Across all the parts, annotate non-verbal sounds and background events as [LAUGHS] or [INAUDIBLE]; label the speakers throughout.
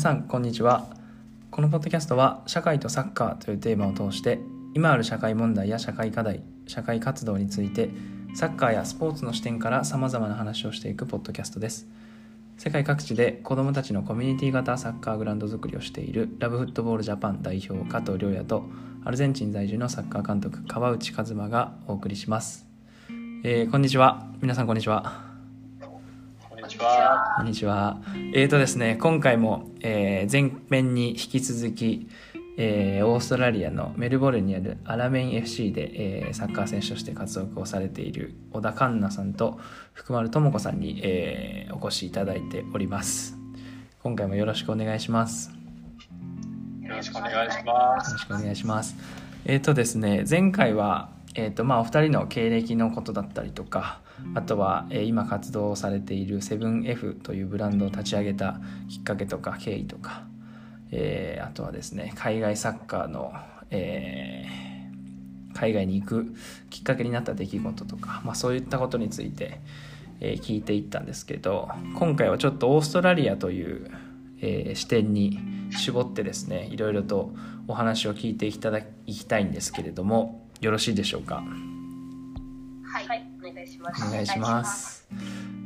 Speaker 1: さんこんにちは。このポッドキャストは社会とサッカーというテーマを通して今ある社会問題や社会課題社会活動についてサッカーやスポーツの視点からさまざまな話をしていくポッドキャストです。世界各地で子どもたちのコミュニティ型サッカーグラウンド作りをしているラブフットボールジャパン代表加藤亮也とアルゼンチン在住のサッカー監督川内和馬がお送りします、えー、こんにちは。皆さんこんにちは。
Speaker 2: は
Speaker 1: こんにちは。えーとですね今回も、えー、前編に引き続きえー、オーストラリアのメルボルンにあるアラメイン FC で、えー、サッカー選手として活躍をされている小田環奈さんと福丸智子さんに、えー、お越しいただいております。今回もよろしくお願いします。
Speaker 2: よろしくお願いします。
Speaker 1: よろしくお願いします。えっ、ー、とですね前回はえーとまあ、お二人の経歴のことだったりとかあとは、え、今活動されているセブン f というブランドを立ち上げたきっかけとか経緯とかえー、あとはですね海外サッカーの、えー、海外に行くきっかけになった出来事とか、まあ、そういったことについて、え、聞いていったんですけど今回はちょっとオーストラリアという、え、視点に絞ってですねいろいろとお話を聞いていただきたいんですけれどもよろしいでしょうか？
Speaker 3: はい、お願いします。
Speaker 1: お願いします。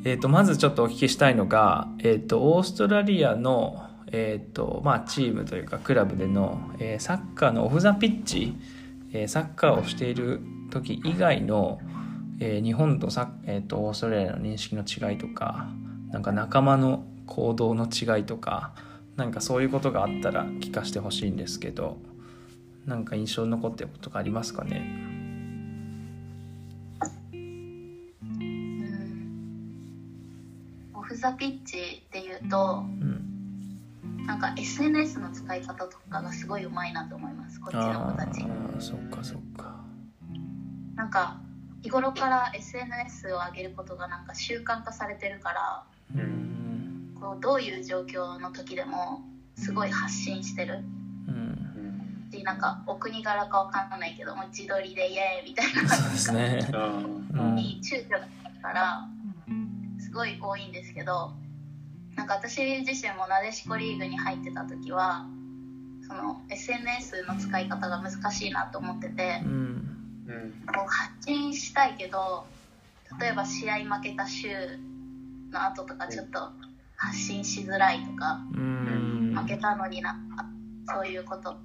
Speaker 1: えーと、まずちょっとお聞きしたいのが、えーとオーストラリアのえーとまあ、チームというかクラブでの、えー、サッカーのオフ・ザ・ピッチ、えー、サッカーをしている時以外の、えー、日本とサ、えーと、オーストラリアの認識の違いとかなんか仲間の行動の違いとかなんかそういうことがあったら聞かせてほしいんですけどなんか印象に残ってることがありますかね？
Speaker 3: ザ・ピッチっていうと、うん。なんか SNS の使い方とかがすごいうまいなと思いますこっちの子たち。
Speaker 1: あそっかそっか。
Speaker 3: なんか日頃から SNS を上げることがなんか習慣化されてるからうん。こうどういう状況の時でもすごい発信してる。うん。でなんかお国柄かわかんないけども自撮りでイエーイみたいな。
Speaker 1: そうですね。
Speaker 3: に躊躇がからすごい多いんですけどなんか私自身もなでしこリーグに入ってた時はその SNS の使い方が難しいなと思ってて、うん、こう発信したいけど例えば試合負けた週の後とかちょっと発信しづらいとか、うん、負けたのになそういうこと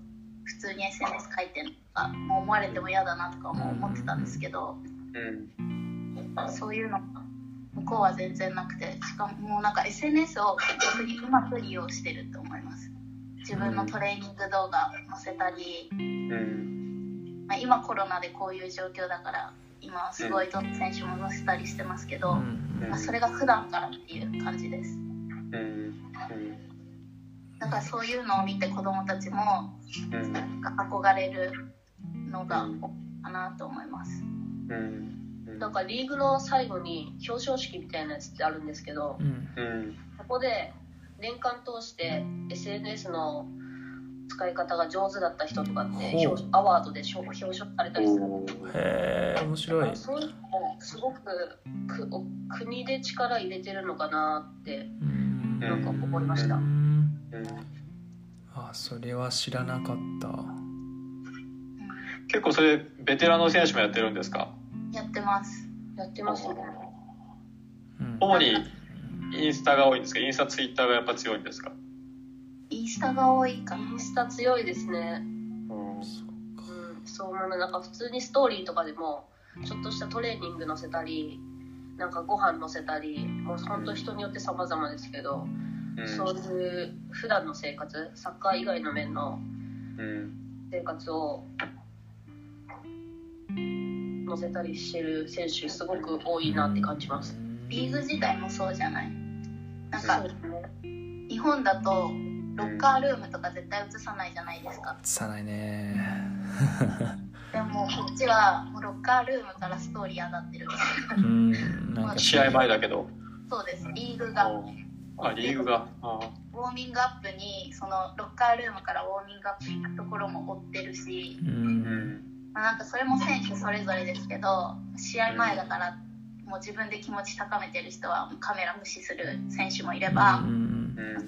Speaker 3: 普通に SNS 書いてるとか思われても嫌だなとかも思ってたんですけど、うん、そういうの向こうは全然なくてしかももうなんか SNS をうまく利用してると思います。自分のトレーニング動画載せたり、うん。まあ、今コロナでこういう状況だから今すごいどの選手も載せたりしてますけど、まあ、それが普段からっていう感じです、だからそういうのを見て子どもたちも憧れるのがかなと思います、
Speaker 4: うんなんかリーグの最後に表彰式みたいなやつってあるんですけど、うん、そこで年間通して SNS の使い方が上手だった人とかってアワードで表彰されたりする。
Speaker 1: へえ面白い。
Speaker 4: そういうのすごくく国で力入れてるのかなってなんか思いました。
Speaker 1: あそれは知らなかった。
Speaker 2: 結構それベテランの選手もやってるんですか？
Speaker 3: やってます。
Speaker 4: やってますね、
Speaker 2: 主にインスタが多いんですか？インスタツイッターがやっぱ強いんですか？
Speaker 3: インスタが多いか
Speaker 4: インスタ強いですね。うん、そう思うなんか普通にストーリーとかでもちょっとしたトレーニング載せたりなんかご飯載せたりもう本当人によって様々ですけど、うん、そういう普段の生活サッカー以外の面の生活を乗せたりしてる選手すごく多いなって感じます。
Speaker 3: リーグ自体もそうじゃない？なんか、ね、日本だとロッカールームとか絶対映さないじゃないですか。
Speaker 1: 映さないね。
Speaker 3: でもこっちはもうロッカールームからストーリー上がってる。
Speaker 2: うんなんか。試合前だけど。
Speaker 3: そうです。リーグが。
Speaker 2: あリーグが。
Speaker 3: ウォーミングアップにそのロッカールームからウォーミングアップ行くところも追ってるし、うん。まあ、なんかそれも選手それぞれですけど試合前だからもう自分で気持ち高めてる人はカメラ無視する選手もいれば、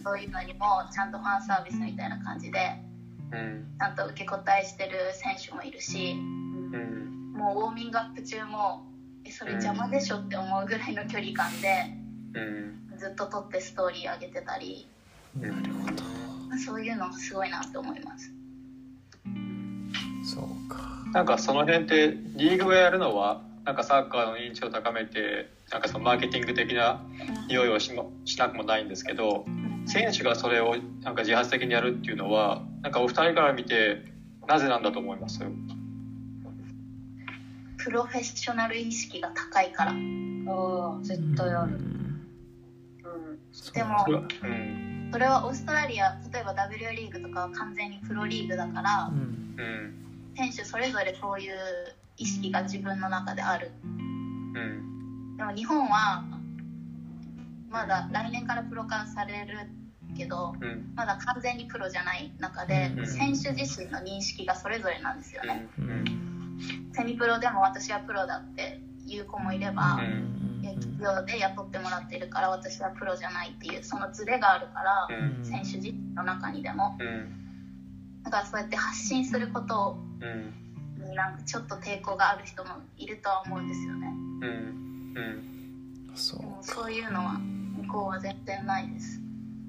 Speaker 3: そういうのにもちゃんとファンサービスみたいな感じで、ちゃんと受け答えしてる選手もいるし、もうウォーミングアップ中もえそれ邪魔でしょって思うぐらいの距離感で、ずっと撮ってストーリー上げてたり。
Speaker 1: なるほど。
Speaker 3: そういうのすごいなと思います
Speaker 1: そうか。
Speaker 2: なんかその辺ってリーグがやるのはなんかサッカーの認知を高めてなんかそのマーケティング的な用意をししなくもないんですけど選手がそれをなんか自発的にやるっていうのはなんかお二人から見てなぜなんだと思います？
Speaker 3: プロフェッショナル意識が高いから。あ
Speaker 4: あ絶対ある、うん、
Speaker 3: でも、う。ん。それはオーストラリア例えば W リーグとかは完全にプロリーグだから、うん、選手それぞれそういう意識が自分の中である、うん、でも日本はまだ来年からプロ化されるけど、うん、まだ完全にプロじゃない中で、選手自身の認識がそれぞれなんですよね、セミプロでも私はプロだっていう子もいれば、企業で雇ってもらってるから私はプロじゃないっていうそのズレがあるから、うん、選手自身の中にでも、うん、だからそうやって発信することになんかちょっと抵抗がある人もいるとは思うんですよね、うん。うん、そうそういうのは向こうは全然ないです、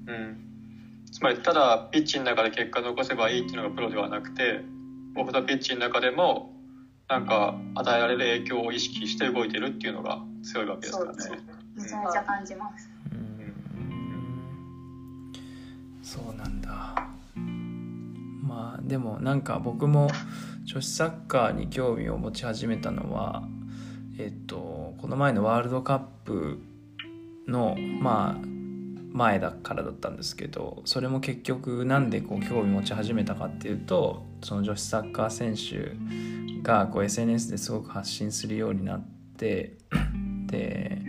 Speaker 2: うん、つまりただピッチの中で結果残せばいいっていうのがプロではなくてオフのピッチの中でもなんか与えられる影響を意識して動いてるっていうのが強いわけですからね。
Speaker 3: めちゃめちゃ感じます。
Speaker 1: そうなんだ。まあでもなんか僕も女子サッカーに興味を持ち始めたのは、えっと、この前のワールドカップのまあ前だからだったんですけどそれも結局なんでこう興味持ち始めたかっていうとその女子サッカー選手がこう SNS ですごく発信するようになってで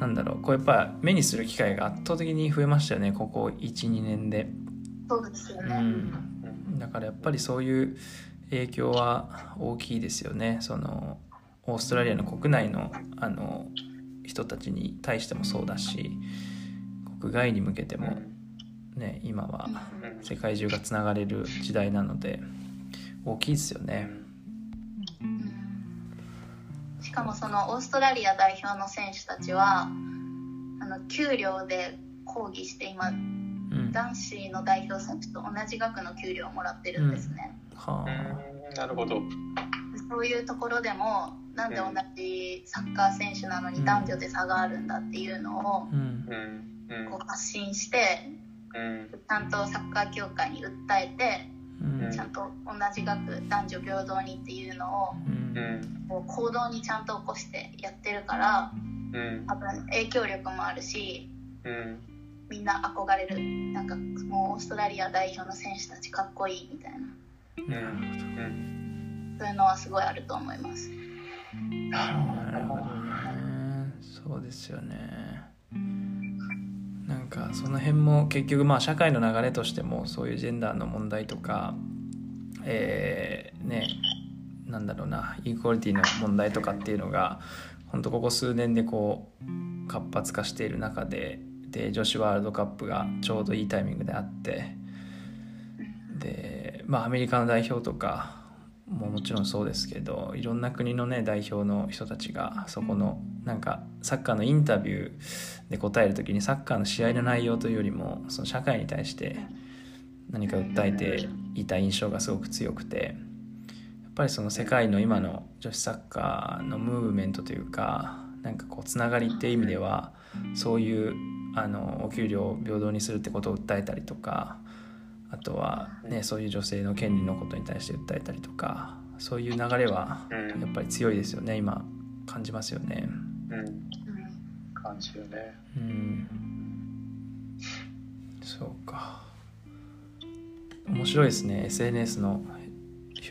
Speaker 1: なんだろうこうやっぱ目にする機会が圧倒的に増えましたよねここ12年で。
Speaker 3: そうですよね、うん、
Speaker 1: だからやっぱりそういう影響は大きいですよね。そのオーストラリアの国内のあの人たちに対してもそうだし国外に向けてもね今は世界中がつながれる時代なので大きいですよね。
Speaker 3: しかもそのオーストラリア代表の選手たちはあの給料で抗議して今、うん、男子の代表選手と同じ額の給料をもらってるんですね。
Speaker 2: うん、はあ、なるほど。
Speaker 3: そういうところでもなんで同じサッカー選手なのに男女で差があるんだっていうのを、こう発信して、ちゃんとサッカー協会に訴えてちゃんと同じ額男女平等にっていうのを、こう行動にちゃんと起こしてやってるから、多分影響力もあるし、みんな憧れる。なんかもうオーストラリア代表の選手たちかっこいいみたいな、なるほどそういうのはすごいあると思います。
Speaker 1: なるほどね。そうですよね。なんかその辺も結局まあ社会の流れとしてもそういうジェンダーの問題とかえー、ねなんだろうなインクオリティの問題とかっていうのが本当ここ数年でこう活発化している中でで女子ワールドカップがちょうどいいタイミングであってでまあアメリカの代表とかももちろんそうですけどいろんな国のね代表の人たちがそこのなんかサッカーのインタビューで答える時にサッカーの試合の内容というよりもその社会に対して何か訴えていた印象がすごく強くてやっぱりその世界の今の女子サッカーのムーブメントというかなんかこうつながりっていう意味ではそういうあのお給料を平等にするってことを訴えたりとかあとは、ね、そういう女性の権利のことに対して訴えたりとかそういう流れはやっぱり強いですよね。今感じますよね。うん、
Speaker 2: 感じるね。うん。
Speaker 1: そうか。面白いですね。SNS の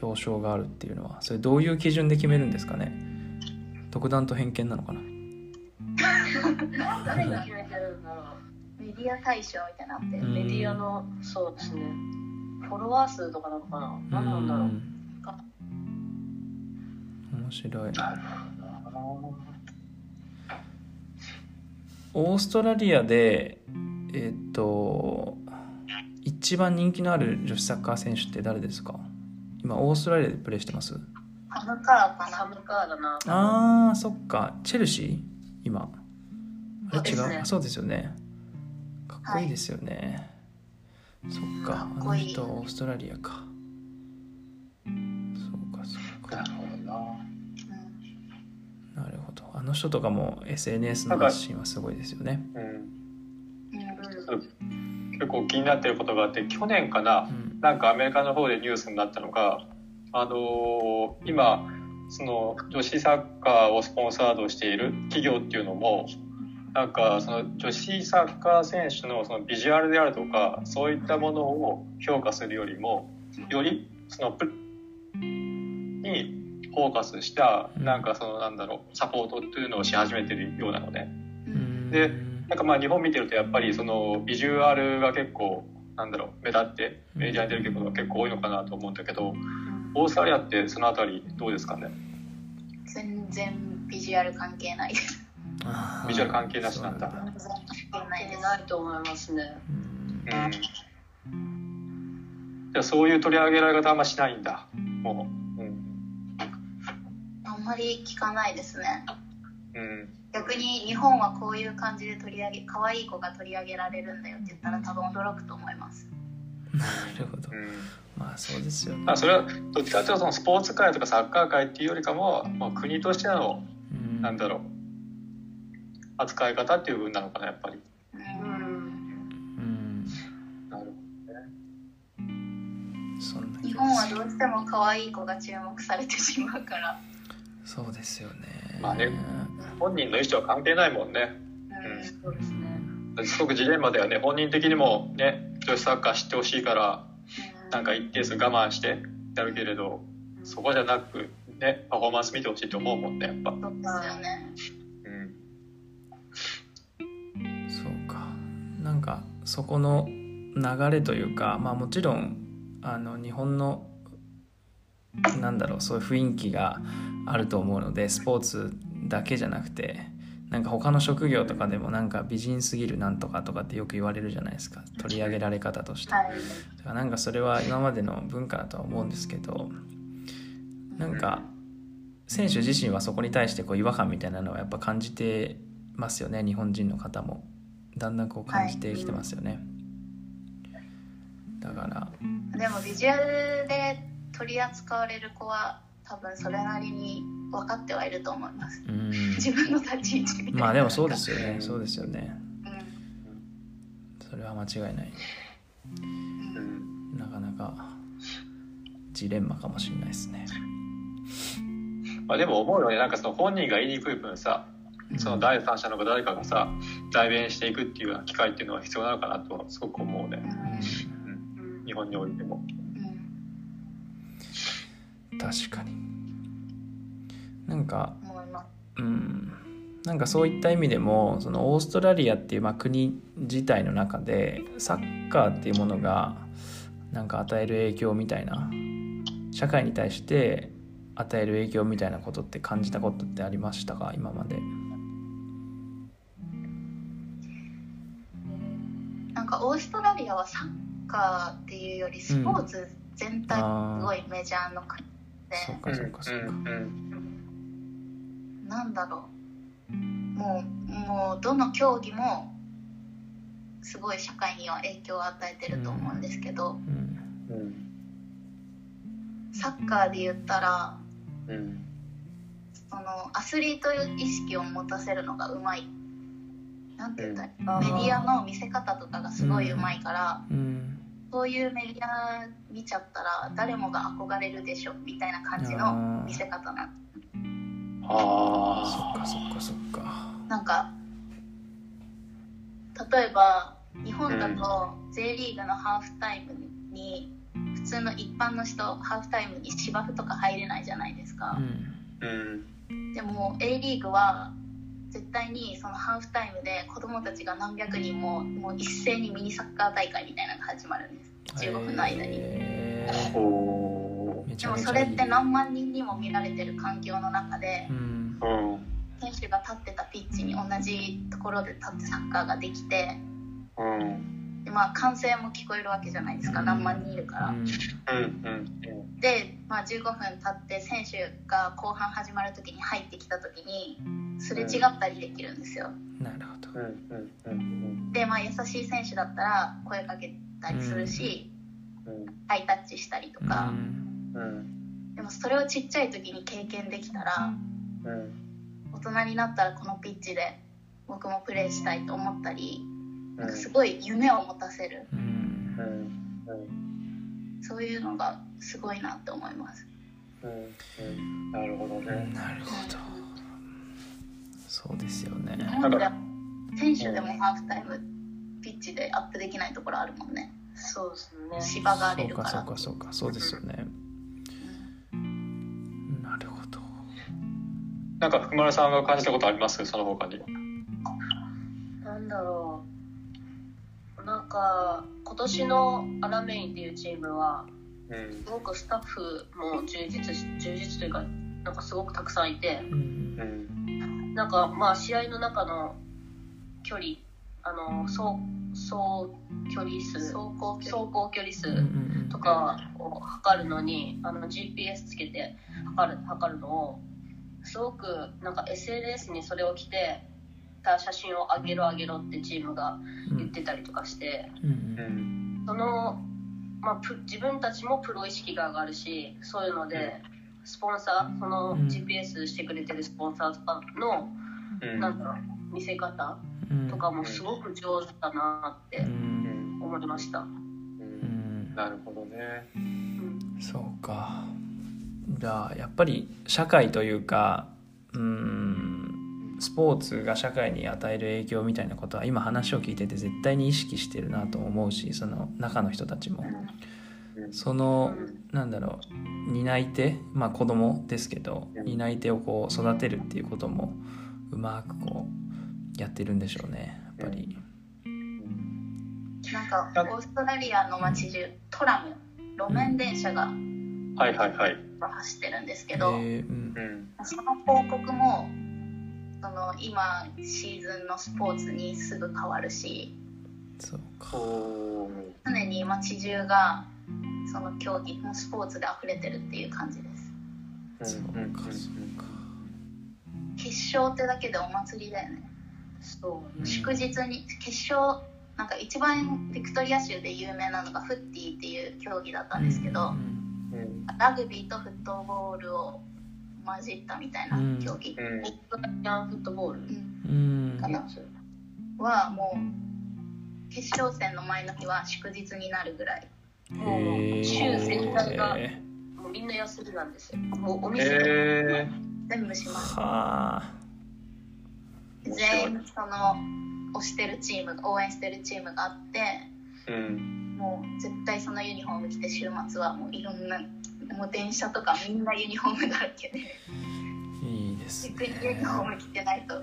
Speaker 1: 表彰があるっていうのは。それどういう基準で決めるんですかね。独断と偏見なのかな
Speaker 3: 誰が決めてるんだろうメディア大賞みたいなって、
Speaker 4: メディアのそうですね。フォロワー数とかなのかな？何なんだろう。
Speaker 1: 面白い。オーストラリアでえっ、と一番人気のある女子サッカー選手って誰ですか？今オーストラリアでプレーしてます？
Speaker 3: ハムカーかな。
Speaker 4: サムカーだな。
Speaker 1: あーそっか。チェルシー？今
Speaker 4: そう。ですね
Speaker 1: あそうですよね。かっこいいですよね、そっか。
Speaker 3: かっ
Speaker 1: あの人はオーストラリアか。そうかそうか。
Speaker 2: なるほどな。
Speaker 3: うん。
Speaker 1: なるほど。あの人とかも SNS の発信はすごいですよね。
Speaker 2: うん。
Speaker 3: うん。
Speaker 2: 結構気になってることがあって去年かな
Speaker 1: うん。
Speaker 2: なんかアメリカの方でニュースになったのがあのー今その女子サッカーをスポンサードしている企業っていうのもなんかその女子サッカー選手のそのビジュアルであるとかそういったものを評価するよりもよりそのプにフォーカスしたなんかそのなんだろうサポートっていうのをし始めてるようなのね。
Speaker 1: うん。
Speaker 2: でなんかまあ日本見てるとやっぱりそのビジュアルが結構なんだろう目立ってメディアに出ることが結構多いのかなと思うんだけどオーストラリアってそのあたりどうですかね？
Speaker 3: 全然ビジュアル関係ないです
Speaker 2: ビジュアル関係なしなんだ。
Speaker 3: 関係ない
Speaker 4: と思いますね。
Speaker 2: じゃあそういう取り上げられ方あんましないんだ。もう。うん。
Speaker 3: あんまり聞かないですね。
Speaker 2: うん。
Speaker 3: 逆に日本はこういう感じで取り上げ可愛い子が取り上げられるんだよって言ったら多分驚くと思います。
Speaker 1: なるほど。
Speaker 2: うん。
Speaker 1: まあそうですよね。
Speaker 2: まあそれはどっちかというとそのスポーツ界とかサッカー界っていうよりかも、まあ、国としての
Speaker 1: うん。
Speaker 2: なんだろう扱い方っていう部分なのかなやっぱり。
Speaker 3: う
Speaker 4: うん。ん
Speaker 1: うん
Speaker 2: なる
Speaker 1: そん。な気
Speaker 3: 日
Speaker 1: が
Speaker 3: 本はどうしても可愛い子が注目されてしまうから、
Speaker 1: そうですよね。
Speaker 2: まあね本人の意思は関係ないもんね。
Speaker 3: うん。
Speaker 4: そうですね。
Speaker 2: すごくジレンマだよね。本人的にもね女子サッカー知ってほしいからなんか一定数我慢してやるけれどそこじゃなくねパフォーマンス見てほしいと思うもんねやっぱ。
Speaker 3: そうですよね
Speaker 1: そこの流れというかまあもちろんあの日本のなんだろうそういう雰囲気があると思うのでスポーツだけじゃなくてなんか他の職業とかでもなんか美人すぎるなんとかとかってよく言われるじゃないですか。取り上げられ方として。
Speaker 3: はい。
Speaker 1: だからなんかそれは今までの文化だとは思うんですけどなんか選手自身はそこに対してこう違和感みたいなのはやっぱ感じてますよね日本人の方もだんだんこう感じてきてますよね、だから。
Speaker 3: でもビジュアルで取り扱われる子は多分それなりに分かってはいると思います。
Speaker 1: うん。
Speaker 3: 自分の立ち位置みたいな。
Speaker 1: まあでもそうですよね。そうですよね。
Speaker 3: うん。
Speaker 1: それは間違いない。
Speaker 2: うん。
Speaker 1: なかなか。ジレンマかもしれないですね。
Speaker 2: まあでも思うよね。なんかその本人が言いにくい分さその第三者の誰かがさ代弁していくっていうような機会っていうのは必要なのかなとはすごく思うね、
Speaker 3: うん。
Speaker 2: うん、日本においても。
Speaker 3: うん。
Speaker 1: 確かに。なんかうん、なんかそういった意味でもそのオーストラリアっていうまあ国自体の中でサッカーっていうものがなんか与える影響みたいな社会に対して与える影響みたいなことって感じたことってありましたか？今まで。
Speaker 3: オーストラリアはサッカーっていうよりスポーツ全体
Speaker 1: あ
Speaker 3: すごいメジャーの国で、
Speaker 1: そうかそうかそうか。
Speaker 2: うん
Speaker 3: なんだろう。もうもうどの競技もすごい社会には影響を与えてると思うんですけど、サッカーで言ったら
Speaker 2: うん。
Speaker 3: そのアスリート意識を持たせるのがうまいなんて言ったらいい
Speaker 4: うん。
Speaker 3: メディアの見せ方とかがすごいうまいから、
Speaker 1: うん。
Speaker 3: そういうメディア見ちゃったら誰もが憧れるでしょみたいな感じの見せ方な
Speaker 1: そ
Speaker 2: あ
Speaker 1: っかそっかそっか。
Speaker 3: なんか例えば日本だと J リーグのハーフタイムに普通の一般の人ハーフタイムに芝生とか入れないじゃないですか。
Speaker 1: う、ん。
Speaker 2: ーうん。
Speaker 3: でも A リーグは絶対にそのハーフタイムで子供たちが何百人ももう一斉にミニサッカー大会みたいなのが始まるんです。15分の間に、でもそれって何万人にも見られてる環境の中で
Speaker 1: うん。
Speaker 3: 選手が立ってたピッチに同同じところで立ってサッカーができて
Speaker 2: うん。
Speaker 3: で、まあ、歓声も聞こえるわけじゃないですか。何万人いるから。
Speaker 2: うん。うん
Speaker 3: で、まあ、15分経って選手が後半始まる時に入ってきた時にすれ違ったりできるんですよ。
Speaker 1: なるほど。
Speaker 3: で、まあ、優しい選手だったら声かけたりするし、
Speaker 2: うん
Speaker 3: ハイタッチしたりとか、でもそれをちっちゃい時に経験できたら
Speaker 2: うん。
Speaker 3: 大人になったらこのピッチで僕もプレーしたいと思ったりなんかす
Speaker 2: い
Speaker 3: ごい夢を持たせる。
Speaker 1: うん。
Speaker 2: うん。うん。
Speaker 3: そういうのがすごいなって思います。
Speaker 2: うん。うん。なるほどね。
Speaker 1: なるほどそうですよね。
Speaker 3: 日本では選手でもハーフタイムピッチでアップできないところあるもんね。
Speaker 4: そうですね。
Speaker 3: 芝が荒れ
Speaker 1: そうか
Speaker 3: るから
Speaker 1: そうかそうかそうですよね。なるほど。
Speaker 2: なんか福丸さんが感じたことあります？その他に。
Speaker 4: なんだろう。なんか今年のアラメインっていうチームは
Speaker 2: うん。
Speaker 4: すごくスタッフも充実し充実というかなんかすごくたくさんいて
Speaker 1: うん。
Speaker 2: うん
Speaker 4: なんかまあ試合の中の距離あの総総距離数
Speaker 3: 走行距離。
Speaker 4: 走行距離数
Speaker 1: うんうん
Speaker 4: とかを測るのにあの GPS つけて測る測るのをすごくなんか SNS にそれを着てた写真を上げろ上げろってチームが
Speaker 1: うん。
Speaker 4: 言ってたりとかして
Speaker 1: うん
Speaker 2: うん。
Speaker 4: その、まあ、プ自分たちもプロ意識が上がるしそういうのでスポンサーその
Speaker 1: うん。
Speaker 4: GPS してくれてるスポンサーの
Speaker 2: うん。
Speaker 4: なんだろう見せ方
Speaker 1: うん。
Speaker 4: とかもすごく上手だなって
Speaker 1: うん。
Speaker 4: 思いました。
Speaker 2: う
Speaker 1: うん。ん
Speaker 2: なるほどね。
Speaker 4: うん。
Speaker 1: そうか。じゃあやっぱり社会というかうん。スポーツが社会に与える影響みたいなことは今話を聞いてて絶対に意識してるなと思うしその中の人たちも。
Speaker 2: うん。
Speaker 1: そのなんだろう担い手まあ子供ですけど担い手をこう育てるっていうこともうまくこうやってるんでしょうねやっぱり。
Speaker 3: なんかオーストラリアの街中トラム路面電車が
Speaker 2: はいはいはい。
Speaker 3: 走ってるんですけど、
Speaker 1: えーうん。
Speaker 2: うん。
Speaker 3: その広告もその今シーズンのスポーツにすぐ変わるし
Speaker 1: そうか。
Speaker 3: 常に街中がその競技のスポーツで溢れてるっていう感じです。
Speaker 1: そう
Speaker 2: うん。
Speaker 1: か。そうか。
Speaker 3: 決勝ってだけでお祭りだよね。
Speaker 4: そう
Speaker 1: うん
Speaker 3: 祝日に決勝なんか一番ビクトリア州で有名なのがフッティっていう競技だったんですけど、
Speaker 1: うん
Speaker 2: うん
Speaker 3: ラグビーとフットボールを混じったみたいな競技、
Speaker 2: うん。
Speaker 4: オーストラリアンフットボール
Speaker 3: うん。
Speaker 1: うん。
Speaker 3: かな。はもう決勝戦の前の日は祝日になるぐらい
Speaker 4: もう週全体が
Speaker 1: へ
Speaker 4: もうみんな休みなんですよ。もうお店
Speaker 2: え
Speaker 3: 全部します全員その推してるチーム応援してるチームがあって
Speaker 2: ー、うん。
Speaker 3: もう絶対そのユニフォーム着て週末はもういろんなもう電車とかみんなユニフォームだらけで
Speaker 1: いいです
Speaker 3: 逆にユニフォーム着てないとこ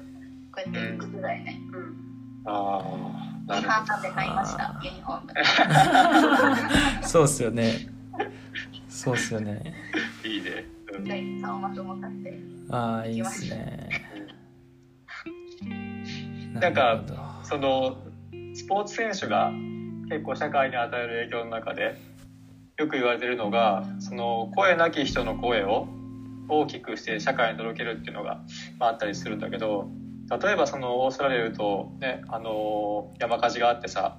Speaker 3: うやって行くぐらいね。
Speaker 4: うん
Speaker 2: ああな
Speaker 3: 2
Speaker 2: るほ
Speaker 3: 班半で買いました？ユニフォーム。[LAUGHS]
Speaker 1: そうっすよね。そうっすよね。
Speaker 2: どいいね、
Speaker 3: あ3マとも買って。
Speaker 1: ああいいっすね。
Speaker 2: なんかそのスポーツ選手が結構社会に与える影響の中でよく言われてるのがその声なき人の声を大きくして社会に届けるっていうのが、まあ、あったりするんだけど例えばそのオーストラリアで言うと、ね、あの山火事があってさ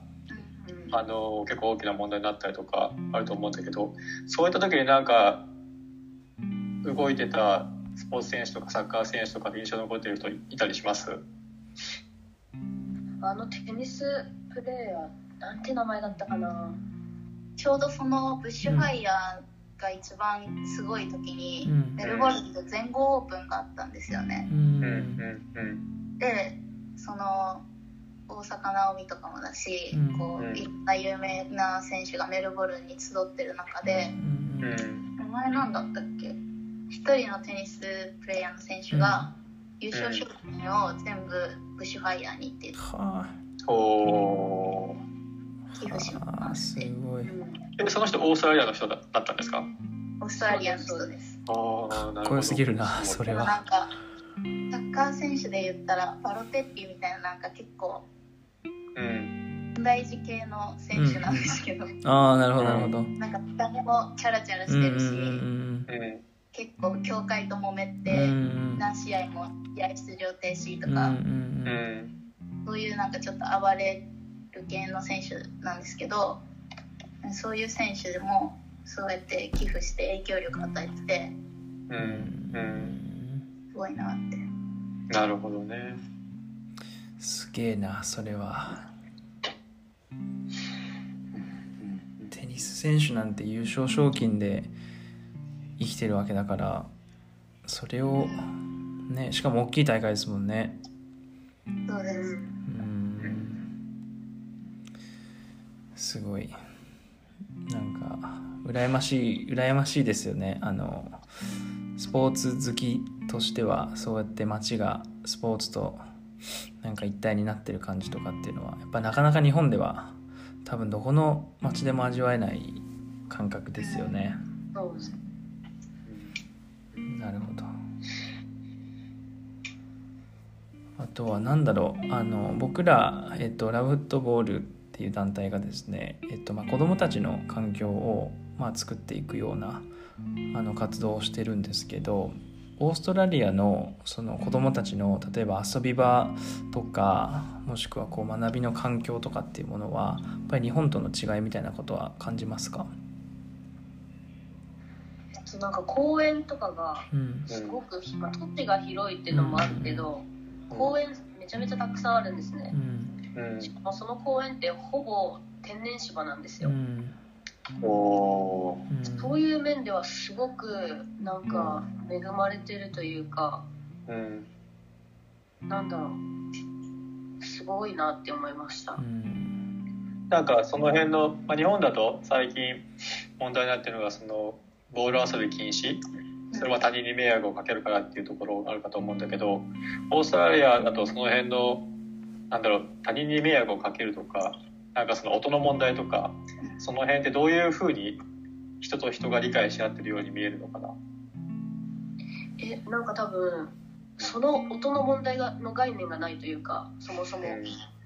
Speaker 3: うん
Speaker 2: あの結構大きな問題になったりとかあると思うんだけどそういった時になんか動いてたスポーツ選手とかサッカー選手とかで印象に残っている人いたりします？
Speaker 4: あのテニスプレーヤーなんて名前だったかな。
Speaker 3: ちょうどそのブッシュファイヤーが一番すごい時に、
Speaker 1: うん。
Speaker 3: メルボルンで全豪オープンがあったんですよね。
Speaker 1: う
Speaker 2: うんんうん
Speaker 3: でその大坂なおみとかもだし、
Speaker 1: うん。
Speaker 2: うん。
Speaker 3: こういろんな有名な選手がメルボルンに集ってる中で名前なんだったっけ？一人のテニスプレーヤーの選手が優勝賞金を全部ブッシュファイヤーにって
Speaker 1: は
Speaker 2: お
Speaker 3: 寄付しますす
Speaker 1: ごい。
Speaker 2: えその人オーストラリアの人だだったんですか？
Speaker 3: オーストラリアの人です。
Speaker 2: ああなるほど。
Speaker 1: かっこよすぎるなそれは。
Speaker 3: なんかサッッカー選手で言ったらバロテッリみたいななんか結構
Speaker 2: うん。
Speaker 3: 問題児系の選手なんですけど、
Speaker 1: ああなるほどなるほど。
Speaker 3: なんか見た目もチャラチャラし
Speaker 1: うんうん
Speaker 3: てるし、
Speaker 1: うん
Speaker 2: うん。
Speaker 3: 結構協会と揉め
Speaker 1: うん
Speaker 3: て、
Speaker 1: うん。
Speaker 3: 何試合も試合出場停止と
Speaker 1: うん
Speaker 3: か、
Speaker 2: う
Speaker 1: うん。
Speaker 2: ん
Speaker 3: そういうなんかちょっと暴れる系の選手なんですけどそういう選手でもそうやって寄付して影響力を与えてて
Speaker 2: うん。うん。
Speaker 3: すごいなって。
Speaker 2: なるほどね。
Speaker 1: すげえなそれは。テニス選手なんて優勝賞金で生きてるわけだからそれをねしかも大きい大会ですもんね。
Speaker 3: そうです。
Speaker 1: うん。すごい。なんか羨ましい羨ましいですよね。あのスポーツ好きとしてはそうやって街がスポーツとなんか一体になってる感じとかっていうのはやっぱなかなか日本では多分どこの街でも味わえない感覚ですよね。
Speaker 4: そうです
Speaker 1: なるほど。あとは何だろう。あの僕ら、えっと、ラブフットボールっていう団体がですね、えっとまあ、子どもたちの環境を、まあ、作っていくようなあの活動をしてるんですけどオーストラリアのその子どもたちの例えば遊び場とかもしくはこう学びの環境とかっていうものはやっぱり日本との違いみたいなことは感じますか、
Speaker 4: なんか公園とかが
Speaker 1: うん。
Speaker 4: すごく、まあ、土地が広いっていうのもあるけど、公園めちゃめちゃたくさんあるんですね。しかもその公園ってほぼ天然芝なんですよ、
Speaker 1: うん
Speaker 4: そういう面ではすごくなんか恵まれてるというか
Speaker 2: うん。
Speaker 4: なんだろう。すごいなって思いました、
Speaker 1: うん。
Speaker 2: なんかその辺の、まあ、日本だと最近問題になってるのがそのボール遊び禁止。それは他人に迷惑をかけるからっていうところがあるかと思うんだけどオーストラリアだとその辺のなんだろう他人に迷惑をかけるとかなんかその音の問題とかその辺ってどういうふうに人と人が理解し合ってるように見えるのかな？
Speaker 4: えなんか多分その音の問題がの概念がないというかそもそも。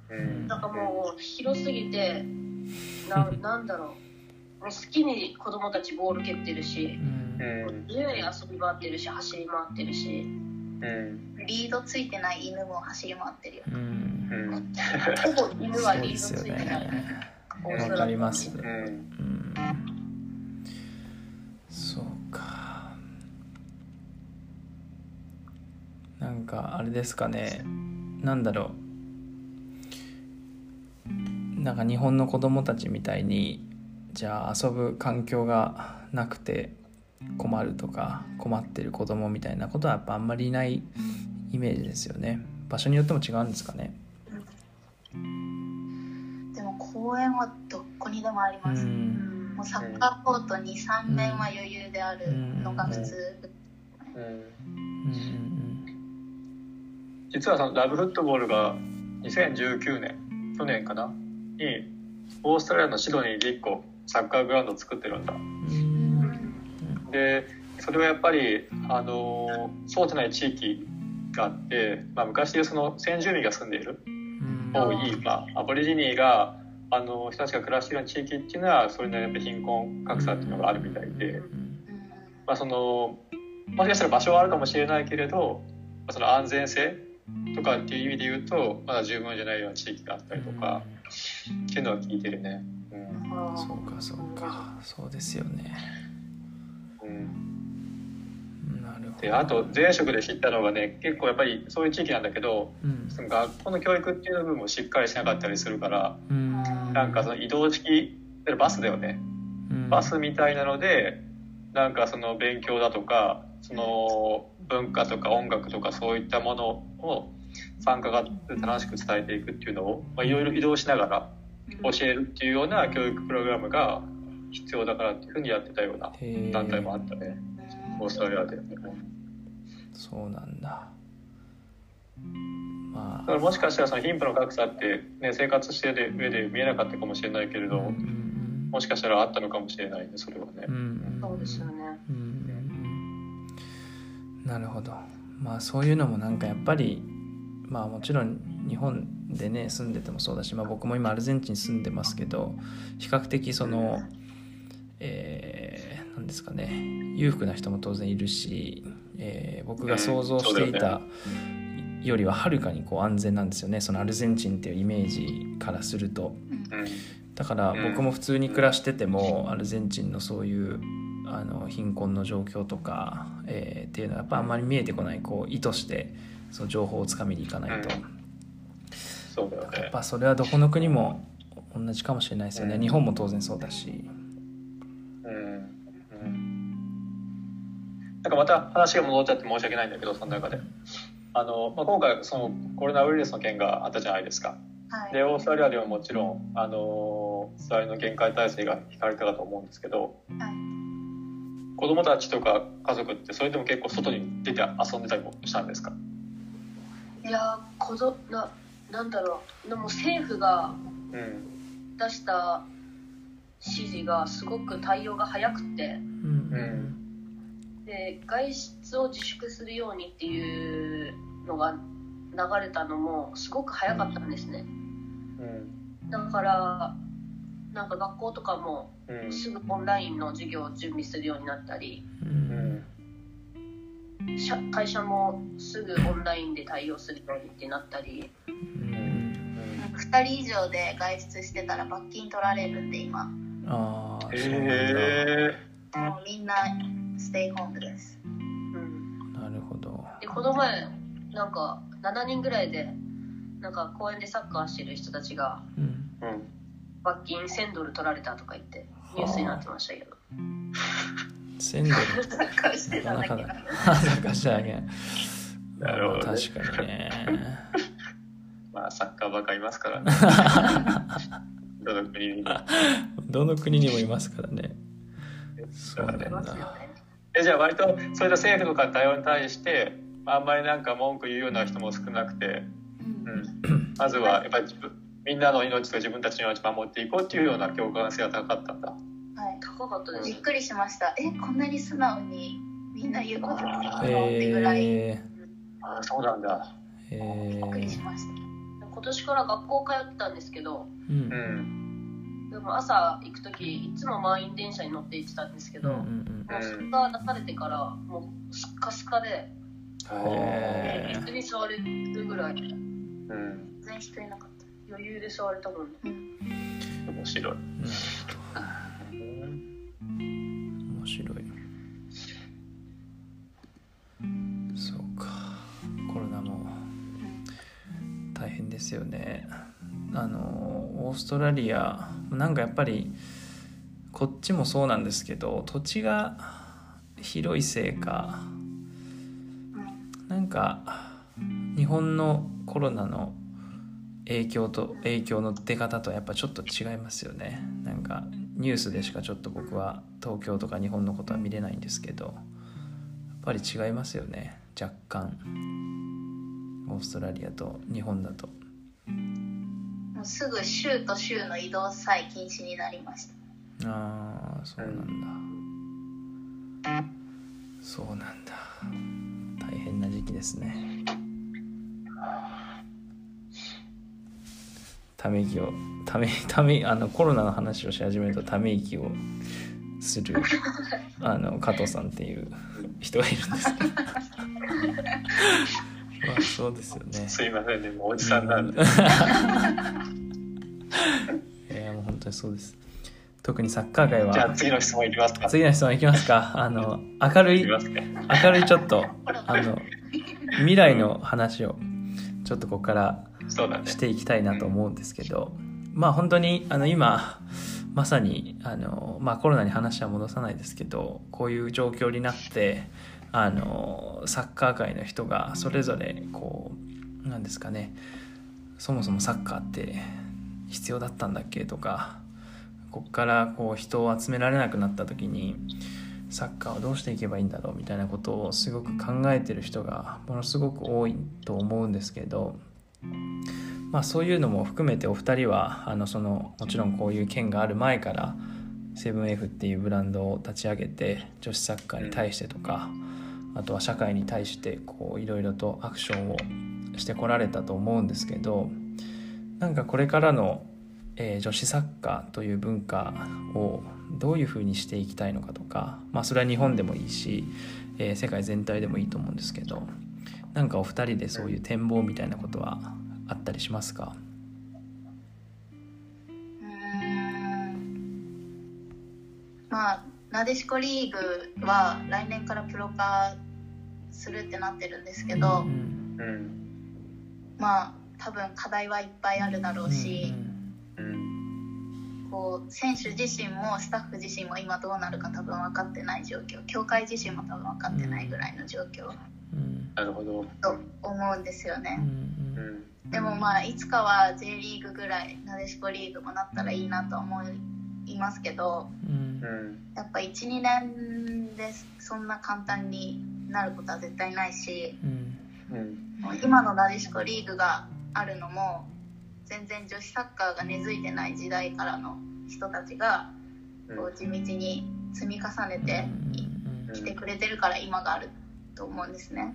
Speaker 2: うん。
Speaker 4: なんかもう広すぎて [LAUGHS] ななんだろう。もう好きに子供たちボール蹴ってるし
Speaker 1: うん。
Speaker 2: うん
Speaker 4: 自由に遊び回ってるし走り回ってるし。
Speaker 2: うん。
Speaker 3: リードついてない犬も走り回ってるよ。
Speaker 1: うん。
Speaker 2: うん
Speaker 4: ほぼ犬はリードついてない
Speaker 1: わかります
Speaker 2: うん。
Speaker 1: うん。そうか。なんかあれですかね。なんだろう。なんか日本の子供たちみたいにじゃあ遊ぶ環境がなくて困るとか困ってる子供みたいなことはやっぱあんまりいないイメージですよね。場所によっても違うんですかね。
Speaker 3: でも公園はどこにでもあり
Speaker 1: う
Speaker 3: ます、
Speaker 1: ん。
Speaker 3: もうサッカーコート23面は余裕であるのが普通、
Speaker 2: 実はそのラブフットボールが2019年去年かな？にオーストラリアのシドニーで1個サッカーグラウンドを作ってるんだ。
Speaker 1: うん。
Speaker 2: でそれはやっぱりあのそうじゃない地域があって、まあ、昔でその先住民が住んでいる
Speaker 1: うん。
Speaker 2: 多い、まあ、アボリジニーがあの人たちが暮らしている地域っていうのはそれなりにやっぱ貧困格差っていうのがあるみたいで、
Speaker 1: うん
Speaker 2: まあ、そのもしかしたら場所はあるかもしれないけれどまあその安全性とかっていう意味で言うとまだ十分じゃないような地域があったりとかっていうのは聞いてるね。うん。
Speaker 1: そうかそうか。そうですよね。
Speaker 2: うんであと前職で知ったのがね結構やっぱりそういう地域なんだけど
Speaker 1: うん。
Speaker 2: その学校の教育っていう部分もしっかりしなかったりするから
Speaker 1: うん。
Speaker 2: なんかその移動式バスだよね。
Speaker 1: うん。
Speaker 2: バスみたいなのでなんかその勉強だとかその文化とか音楽とかそういったものを参加が楽しく伝えていくっていうのをまあいろいろ移動しながら教えるっていうような教育プログラムが必要だからっていうふうにやってたような団体もあったねオーストラリアで。
Speaker 1: そうなんだ。ま
Speaker 2: だからもしかしたらその貧富の格差って、ね、生活してる上で見えなかったかもしれないけれど、
Speaker 1: うん
Speaker 2: もしかしたらあったのかもしれないねそれはね。
Speaker 1: うんう。ん
Speaker 4: そうですよね。
Speaker 1: うんうんなるほど。まあそういうのもなんかやっぱりまあもちろん日本でね住んでてもそうだし、まあ、僕も今アルゼンチンに住んでますけど比較的そのえー、なんですかね。裕福な人も当然いるし、えー、僕が想像していたよりははるかにこう安全なんですよね。そのアルゼンチンっていうイメージからすると。だから僕も普通に暮らしててもアルゼンチンのそういうあの貧困の状況とか、えー、っていうのはやっぱあんまり見えてこない。こう意図してその情報をつかみに行かないと、やっぱそれはどこの国も同じかもしれないですよね、日本も当然そうだし。
Speaker 2: なんかまた話が戻っちゃって申し訳ないんだけどその中で。あの、まあ、今回そのコロナウイルスの件があったじゃないですか、
Speaker 3: はい、
Speaker 2: でオーストラリアでももちろんあの座りの限界体制が引かれたかと思うんですけど、はい、子供たちとか家族ってそれでも結構外に出て遊んでたりもしたんですか？
Speaker 4: いや子どななんだろう。でも政府が出した指示がすごく対応が早くて、うんうんで外出を自粛するようにっていうのが流れたのもすごく早かったんですね、うん、だからなんか学校とかもすぐオンラインの授業を準備するようになったり、うん。会社もすぐオンラインで対応するようにってなったり、うん、
Speaker 3: 2人以上で外出してたら罰金取られるんで今。
Speaker 1: ああへ
Speaker 3: えもうみんなステイホームです。う
Speaker 1: ん、なるほど。
Speaker 4: で、この前、なんか、7人ぐらいで、なんか公園でサッカーしてる人たちが、うん、罰金1000ドル取られたとか言って、ニュースになってましたけど。
Speaker 1: 1000ドル？
Speaker 3: サッカーしてただけ。サ
Speaker 1: ッカーしてただけ。
Speaker 2: なるほど、
Speaker 1: ね、確かにね。
Speaker 2: まあ、サッカーばかいますからね。[LAUGHS] どの国にも。
Speaker 1: どの国にもいますからね。そうなんだ。
Speaker 2: えじゃあ割とそういった政府とか対応に対してあんまりなんか文句言うような人も少なくて、うん、まずはやっぱりみんなの命と自分たちの命を守っていこうっていうような共感性が高かったんだ。は
Speaker 3: い、高かったです。びっくりしました。え、こんなに素直にみんな言うこと聞くのってぐらい。
Speaker 2: えー、あそうなんだ。
Speaker 3: えー、びっくりしました。
Speaker 4: 今年から学校通ってたんですけど、うん、でも朝行く時いつも満員電車に乗って行ってたんですけど、うんうんうん。もうそれが出されてからもうスカスカで椅子に座れるぐらい、うん、
Speaker 3: 全然人いなかっ
Speaker 4: た。余裕で座れたもんね、うん、
Speaker 2: 面白い、
Speaker 1: うん、面白い。そうか。コロナも大変ですよね。あのオーストラリアなんかやっぱりこっちもそうなんですけど土地が広いせいかなんか日本のコロナの影響と影響の出方とやっぱちょっと違いますよね。なんかニュースでしかちょっと僕は東京とか日本のことは見れないんですけどやっぱり違いますよね。若干。オーストラリアと日本だと。
Speaker 3: すぐ州と州の移動さえ禁止になりました。
Speaker 1: ああそうなんだ、そうなんだ。大変な時期ですね。ため息をため [LAUGHS] ためあのコロナの話をし始めるとため息をする [LAUGHS] あの加藤さんっていう人がいるんですけどまあそうですよね。
Speaker 2: すいませんねもうおじさんなんで。[LAUGHS] い
Speaker 1: やもう本当にそうです。特にサッカー界は。
Speaker 2: じゃあ次の質問いきますか。
Speaker 1: 次の質問いきますか。あの明るい明るいちょっとあの未来の話をちょっとここからしていきたいなと思うんですけど、ね、まあ本当にあの今まさにあの、まあ、コロナに話は戻さないですけどこういう状況になってあのサッカー界の人がそれぞれこうなんですかねそもそもサッカーって必要だったんだっけとかこっからこう人を集められなくなった時にサッカーをどうしていけばいいんだろうみたいなことをすごく考えてる人がものすごく多いと思うんですけど、まあ、そういうのも含めてお二人はあのそのもちろんこういう件がある前からセブン f っていうブランドを立ち上げて女子サッカーに対してとかあとは社会に対してこういろいろとアクションをしてこられたと思うんですけどなんかこれからの、えー、女子サッカーという文化をどういうふうにしていきたいのかとか、まあ、それは日本でもいいし、えー、世界全体でもいいと思うんですけどなんかお二人でそういう展望みたいなことはあったりしますか？
Speaker 3: まあなでしこリーグは来年からプロ化するってなってるんですけど、うんうん、まあ多分課題はいっぱいあるだろうし、うん、こう選手自身もスタッフ自身も今どうなるか多分分かってない状況。協会自身も多分分かってないぐらいの状況、
Speaker 2: なるほど。
Speaker 3: と思うんですよね。でもまあいつかは J リーグぐらいなでしこリーグもなったらいいなと思いますけど、やっぱ12年でそんな簡単になることは絶対ないし、今のなでしこリーグがあるのも全然女子サッカーが根付いてない時代からの人たちがこう地道に積み重ねてきてくれてるから今があると思うんですね。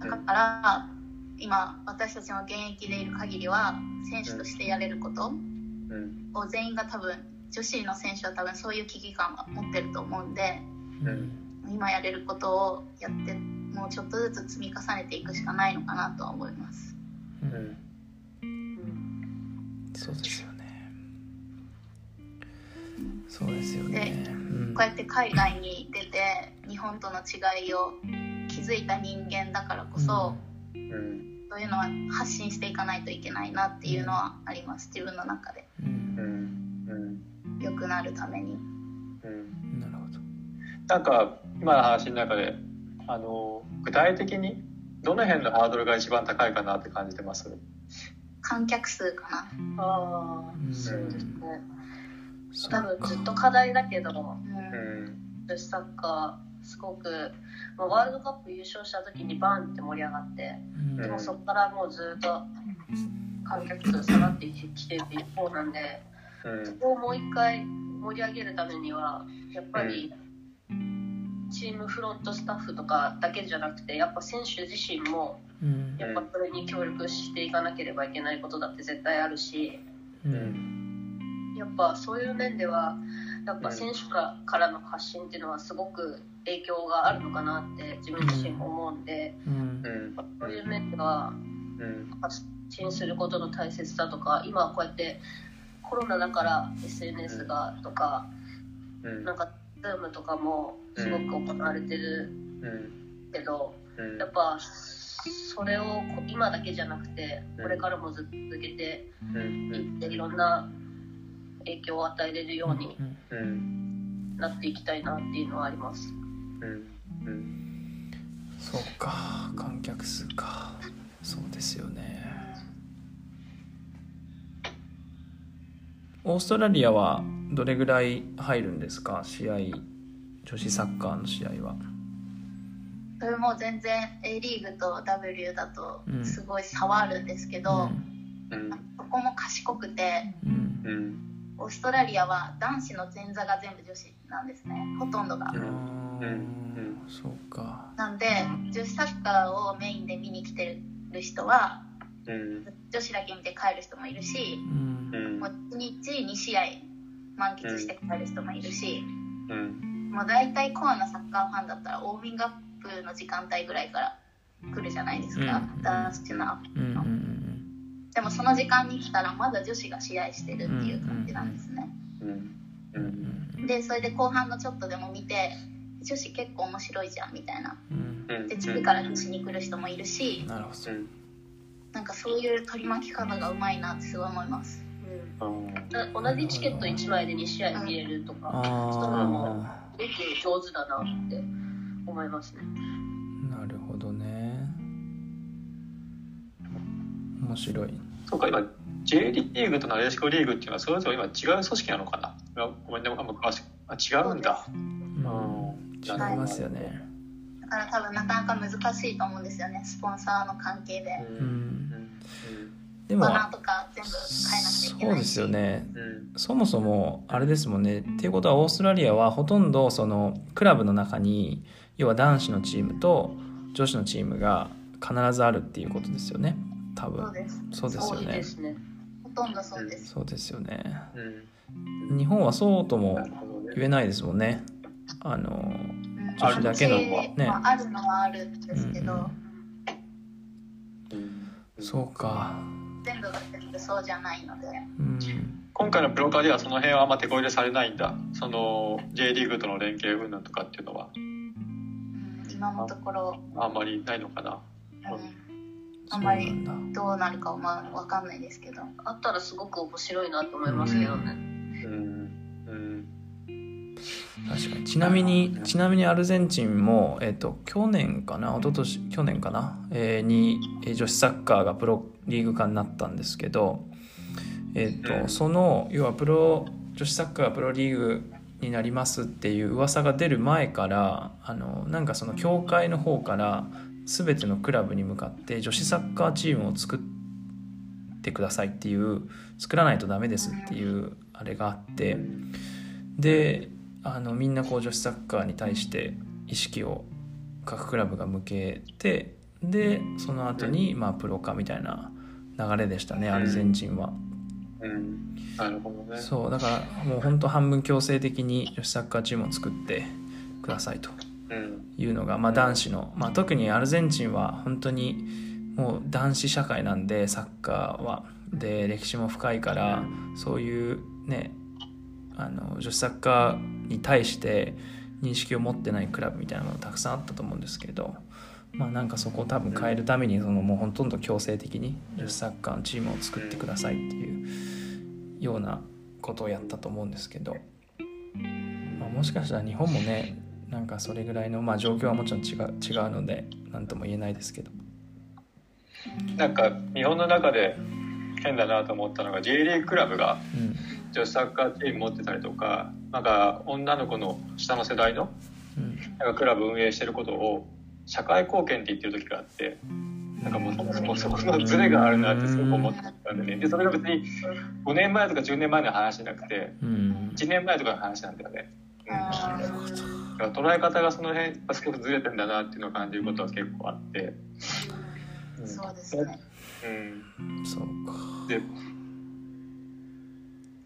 Speaker 3: だから今私たちの現役でいる限りは選手としてやれることを全員が多分女子の選手は多分そういう危機感は持ってると思うんで、今やれることをやってもうちょっとずつ積み重ねていくしかないのかなとは思います。うん、
Speaker 1: うん、そうですよね。そうですよね。
Speaker 3: で、うん、こうやって海外に出て日本との違いを気づいた人間だからこそ、うん、そういうのは発信していかないといけないなっていうのはあります自分の中で。良くなるために。
Speaker 1: なるほど。
Speaker 2: なんか今の話の中であの具体的にどの辺のハードルが一番高いかなって感じてます？
Speaker 3: 観客数かな。
Speaker 4: ああ、そうですね。多分ずっと課題だけど、うん、サッカーすごく、まあ、ワールドカップ優勝した時にバンって盛り上がって、うん、でもそこからもうずっと観客数下がってきてる一方なんで、うん、そこをもう一回盛り上げるためにはやっぱり、うん。チームフロントスタッフとかだけじゃなくてやっぱ選手自身もやっぱそれに協力していかなければいけないことだって絶対あるし、うん、やっぱそういう面ではやっぱ選手からの発信っていうのはすごく影響があるのかなって自分自身も思うんで、うん、そういう面では発信することの大切さとか今はこうやってコロナだから SNS がとか、なんかズームとかもすごく行われてるけど、やっぱそれを今だけじゃなくてこれからもずっと続けていっていろんな影響を与えれるようになっていきたいなっていうのはあります。
Speaker 1: そうか観客数か。そうですよね。オーストラリアはどれぐらい入るんですか？試合女子サッカーの試合は。
Speaker 3: それも全然 A リーグと W だとすごい差はあるんですけど、うん、そこも賢くて、うん、オーストラリアは男子の前座が全部女子なんですね。ほとんどが。うん、
Speaker 1: そうか。
Speaker 3: なんで女子サッカーをメインで見に来てる人は、女子だけ見て帰る人もいるし、もう1日2試合満喫して帰る人もいるし、うん、もう大体コアなサッカーファンだったらウォーミングアップの時間帯ぐらいから来るじゃないですか、うん、男子の、うん、でもその時間に来たらまだ女子が試合してるっていう感じなんですね、でそれで後半のちょっとでも見て女子結構面白いじゃんみたいな、で次から女子に来る人もいるしなるほど。なんかそういう取り巻き方がうまいなってすごい思います。
Speaker 4: 同じチケット1枚で2試合見れるとか、そういうのも上手だなって思いますね。
Speaker 1: なるほどね。面白い。
Speaker 2: そうか、今、J リーグとなでしこリーグっていうのは、それぞれ今違う組織なのかな？ごめんね、あんま詳しく。あ、違うんだ。うん、
Speaker 1: 違いますよね。
Speaker 3: だから多分なかなか難しいと思うんですよね、スポンサーの関係で。うん。でもバナーとか全部変えなくちゃいけないそうですよね、
Speaker 1: そもそもあれですもんね。っていうことはオーストラリアはほとんどそのクラブの中に要は男子のチームと女子のチームが必ずあるっていうことですよね多分。
Speaker 3: そうです。
Speaker 1: そうですよね。
Speaker 4: すね。
Speaker 3: ほとんどそうです。
Speaker 1: そうですよね。
Speaker 2: うん。
Speaker 1: 日本はそうとも言えないですもんね。あの
Speaker 3: うん。
Speaker 1: 女子だけのね。
Speaker 3: まあ、あるのはあるんですけど、
Speaker 1: うん
Speaker 2: うん。
Speaker 1: そうか。
Speaker 3: 全部が全部そうじゃないので。
Speaker 1: うん。
Speaker 2: 今回のプロ化ではその辺はあんま手こ入れされないんだ。その J リーグとの連携云々とかっていうのは。
Speaker 3: うん。今のところ、
Speaker 2: あんまりないのかな。
Speaker 3: うん、あ
Speaker 1: ん
Speaker 3: まりどうなるかはまあ分かんないですけど。
Speaker 4: あったらすごく面白いなと思いますけどね。
Speaker 2: うん。うん。
Speaker 1: 確かに。ちなみにちなみにアルゼンチンも、えっと去年かな？一昨年去年かな、えーにえー女子サッカーがプロリーグ化になったんですけど、えっと
Speaker 2: うん。
Speaker 1: その要はプロ女子サッカーがプロリーグになりますっていう噂が出る前からあのなんかその協会の方から全てのクラブに向かって女子サッカーチームを作ってくださいっていう作らないとダメですっていうあれがあってであのみんなこう女子サッカーに対して意識を各クラブが向けてでその後にまあプロ化みたいな流れでしたねアルゼンチンは。
Speaker 2: うん。なるほどね。
Speaker 1: そうだからもう本当半分強制的に女子サッカーチームを作ってくださいと。
Speaker 2: うん
Speaker 1: いうのが、まあ、男子の、まあ、特にアルゼンチンは本当にもう男子社会なんでサッカーは。で歴史も深いからそういうねあの女子サッカーに対して認識を持ってないクラブみたいなものたくさんあったと思うんですけどまあなんかそこを多分変えるためにそのもうほとんど強制的に女子サッカーのチームを作ってくださいっていうようなことをやったと思うんですけど、まあ、もしかしたら日本もねなんかそれぐらいの、まあ、状況はもちろん違う違うので何とも言えないですけど。
Speaker 2: なんか日本の中で変だなと思ったのが J リーグクラブが
Speaker 1: うん。
Speaker 2: 女子サッカーチーム持ってたりとかなんか女の子の下の世代の
Speaker 1: うん。
Speaker 2: なんかクラブ運営してることを社会貢献って言ってる時があってなんかもうそこのズレがあるなってすごく思ったんでねでそれが別に5年前とか10年前の話じゃなくて
Speaker 1: うん。
Speaker 2: 1年前とかの話なんだよね、うん、だ
Speaker 3: あ
Speaker 2: から捉え方がその辺がすごくずれてんだなっていうのを感じることは結構あって、
Speaker 3: ーそうですね。
Speaker 2: うん、
Speaker 1: そうか。
Speaker 2: で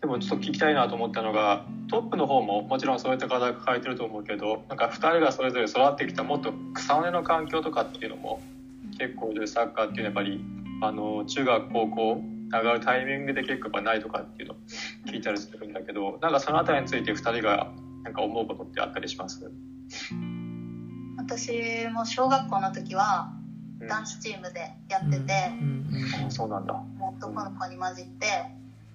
Speaker 2: でもちょっと聞きたいなと思ったのがトップの方ももちろんそういった課題抱えてると思うけどなんか2人がそれぞれ育ってきたもっと草根の環境とかっていうのも結構でサッカーっていうのはやっぱりあの中学高校上がるタイミングで結構やっぱないとかっていうのを聞いたりするんだけどなんかその辺りについて2人がなんか思うことってあったりします？
Speaker 3: 私も小学校の時は
Speaker 2: うん。
Speaker 3: 男子チームでやってて、
Speaker 1: うん。
Speaker 2: あそうなん。だ。
Speaker 3: 男の子に混じって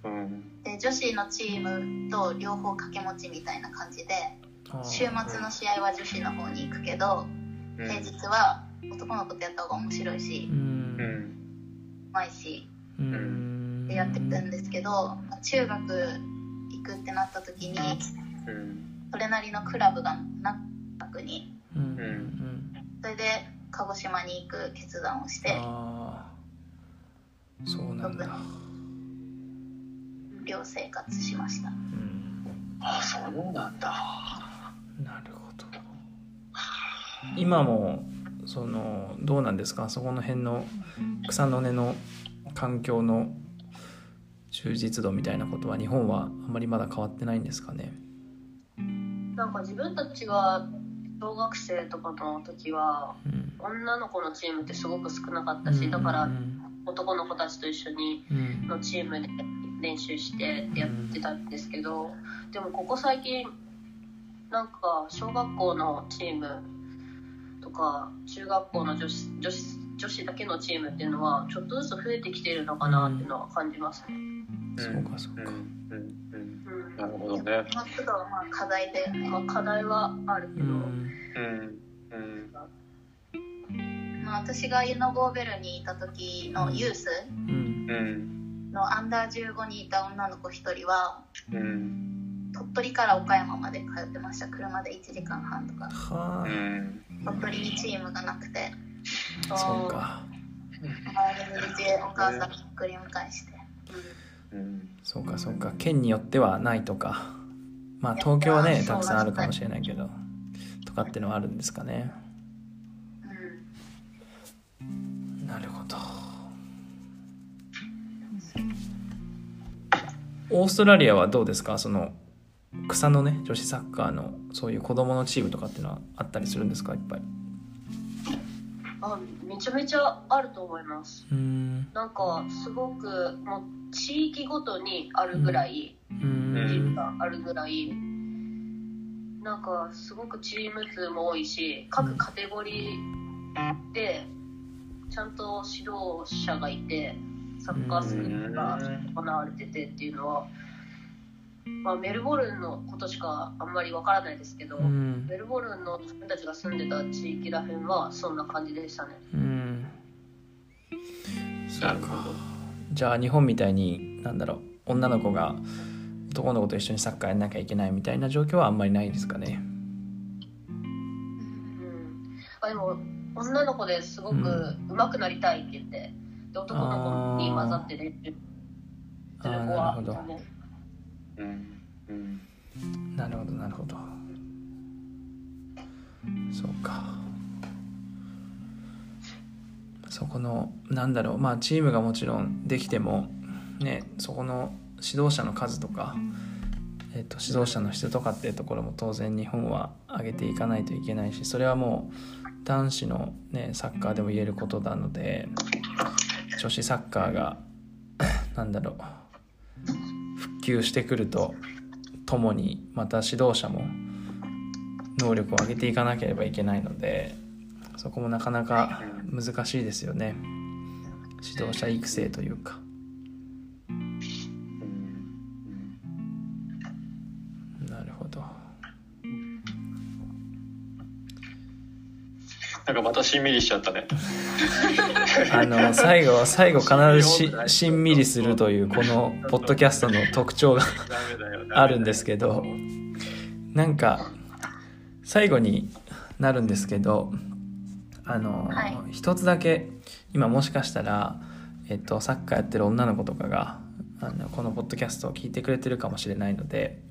Speaker 2: うん。
Speaker 3: で女子のチームと両方掛け持ちみたいな感じで週末の試合は女子の方に行くけど
Speaker 2: うん。
Speaker 3: 平日は男の子とやった方が面白いし
Speaker 1: う
Speaker 2: うん。ん。
Speaker 3: うまいし
Speaker 1: うん。
Speaker 3: でやってたん。ですけどまあ中学行くってなった時に
Speaker 2: うん。
Speaker 3: それなりのクラブがなくに
Speaker 1: うん。うんうん
Speaker 3: それで鹿児島に行く決断をして
Speaker 1: ああそうなんだ、
Speaker 3: 寮生活しました。
Speaker 1: うん、
Speaker 2: あ、そうなんだ。
Speaker 1: なるほど。今もそのどうなんですか？そこの辺の草の根の環境の充実度みたいなことは日本はあんまりまだ変わってないんですかね？
Speaker 4: なんか自分たちが小学生とかの時は
Speaker 1: うん
Speaker 4: 女の子のチームってすごく少なかったしだから
Speaker 1: うん。
Speaker 4: 男の子たちと一緒に
Speaker 1: うん。
Speaker 4: のチームで練習してってやってたんですけどでもここ最近なんか小学校のチームとか中学校の女子女子女子だけのチームっていうのはちょっとずつ増えてきてるのかなっていうのは感じますね。
Speaker 1: そうかそうか。
Speaker 2: うん。なるほどね。
Speaker 3: まあちょっとまあ課題で
Speaker 4: まあ、課題はあるけど、
Speaker 1: うん
Speaker 2: うん。うん。
Speaker 3: まあ、私がユノボーベルにいた時のユース。のアンダー15にいた女の子1人は
Speaker 2: うん。
Speaker 3: 鳥取から岡山まで通ってました車で1時間半とか
Speaker 1: はあ
Speaker 2: うん。
Speaker 3: 鳥取にチームがなくて
Speaker 1: そうか
Speaker 3: 周り [LAUGHS] にいてお母さんが送り迎えして
Speaker 2: うん
Speaker 1: そうかそうか。県によってはないとか。まあ東京はねたくさんあるかもしれないけど。とかってのはあるんですかね。
Speaker 3: うん。
Speaker 1: なるほど。オーストラリアはどうですか？その草のね女子サッカーのそういう子供のチームとかっていうのはあったりするんですか？いっぱい
Speaker 4: あめちゃめちゃあると思います。
Speaker 1: ん。
Speaker 4: なんかすごくもう地域ごとにあるぐらい、
Speaker 1: うー
Speaker 4: チー
Speaker 1: ん
Speaker 4: ムがあるぐらいなんかすごくチーム数も多いし各カテゴリーでちゃんと指導者がいてサッカースクールが行われててっていうのは、まあ、メルボルンのことしかあんまりわからないですけど、
Speaker 1: うん。
Speaker 4: メルボルンの自分たちが住んでた地域らへんはそんな感じでしたね。
Speaker 1: うん。
Speaker 2: なるほど。
Speaker 1: じゃあ日本みたいになんだろう女の子が男の子と一緒にサッカーやんなきゃいけないみたいな状況はあんまりないですかね。
Speaker 4: うん、あでも女の子ですごく上手くなりたいって言ってで男の子に混ざって練習する子は
Speaker 1: あーなるほど。
Speaker 4: ね
Speaker 2: うんうん。
Speaker 1: なるほどなるほど。そうか。そこのなんだろう。まあチームがもちろんできてもねそこの指導者の数とか、えっと指導者の質とかっていうところも当然日本は上げていかないといけないしそれはもう男子の、ね、サッカーでも言えることなので女子サッカーが [LAUGHS] なんだろう。復旧してくるとともにまた指導者も能力を上げていかなければいけないのでそこもなかなか難しいですよね。指導者育成というか。な
Speaker 2: んかまたしんみりしちゃったね。
Speaker 1: あの最後最後必ずししんみりするというこのポッドキャストの特徴があるんですけどなんか最後になるんですけどあの、
Speaker 3: はい。
Speaker 1: 一つだけ今もしかしたら、えっと、サッカーやってる女の子とかがあのこのポッドキャストを聞いてくれてるかもしれないので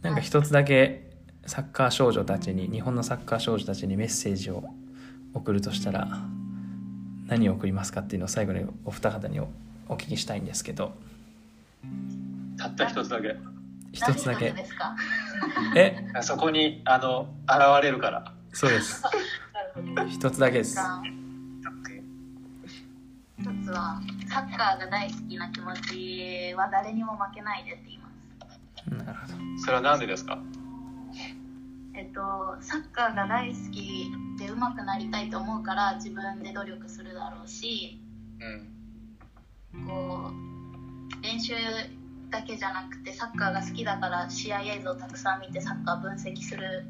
Speaker 1: なんか一つだけサッカー少女たちに日本のサッカー少女たちにメッセージを送るとしたら何を送りますかっていうのを最後にお二方におお聞きしたいんですけど。
Speaker 2: たった一つだけ。
Speaker 1: 一つだけ。え？
Speaker 2: そこにあの現れるから。
Speaker 1: そうです。一つだけです。
Speaker 3: が一つはサッカーが大好きな気持ちは誰にも負けないでって言います。
Speaker 1: なるほど。
Speaker 2: それはなんでですか？
Speaker 3: えっとサッカーが大好きで上手くなりたいと思うから自分で努力するだろうし
Speaker 2: うん。
Speaker 3: こう練習だけじゃなくてサッカーが好きだから試合映像たくさん見てサッカー分析する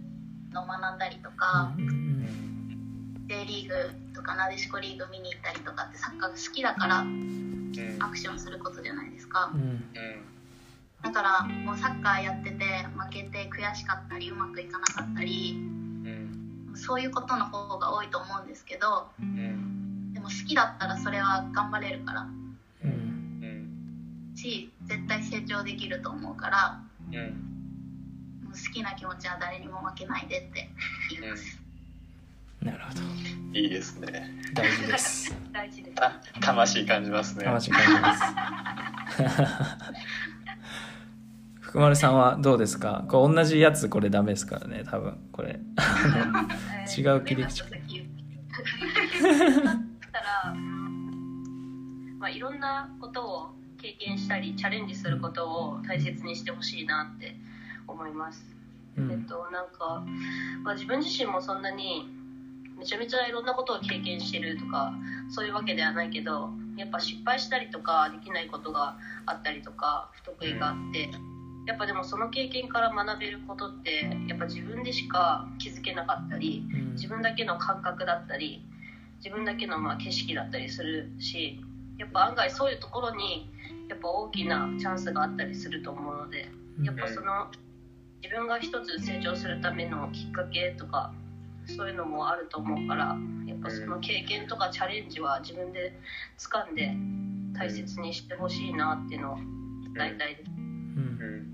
Speaker 3: のを学んだりとか、
Speaker 1: うんうん。
Speaker 3: J リーグとかなでしこリーグ見に行ったりとかってサッカーが好きだから
Speaker 2: うん。
Speaker 3: アクションすることじゃないですか。
Speaker 1: うん。
Speaker 2: うん
Speaker 3: だからもうサッカーやってて負けて悔しかったりうまくいかなかったり
Speaker 2: うん
Speaker 3: そういうことの方が多いと思うんですけど
Speaker 2: うん
Speaker 3: でも好きだったらそれは頑張れるから。
Speaker 1: うん。
Speaker 2: うん。
Speaker 3: し絶対成長できると思うから
Speaker 2: うん
Speaker 3: もう好きな気持ちは誰にも負けないでって言います、
Speaker 1: なるほど。
Speaker 2: いいですね。
Speaker 1: 大事です。[LAUGHS]
Speaker 4: 大事です。
Speaker 2: た魂感じますね。
Speaker 1: 魂感じます [LAUGHS] 福丸さんはどうですか？これ同じやつこれダメですからね多分。これ。[LAUGHS] 違う切り口。[LAUGHS]
Speaker 4: まあ、いろんなことを経験したりチャレンジすることを大切にしてほしいなって思います。
Speaker 1: うん。
Speaker 4: えっとなんか、まあ、自分自身もそんなにめちゃめちゃいろんなことを経験してるとかそういうわけではないけどやっぱ失敗したりとかできないことがあったりとか不得意があってやっぱでもその経験から学べることってやっぱ自分でしか気づけなかったり
Speaker 1: うん。
Speaker 4: 自分だけの感覚だったり自分だけのまあ景色だったりするしやっぱ案外そういうところにやっぱ大きなチャンスがあったりすると思うのでやっぱその自分が一つ成長するためのきっかけとかそういうのもあると思うからやっぱその経験とかチャレンジは自分で掴んで大切にしてほしいなっていうのを伝えたいです。
Speaker 1: うん。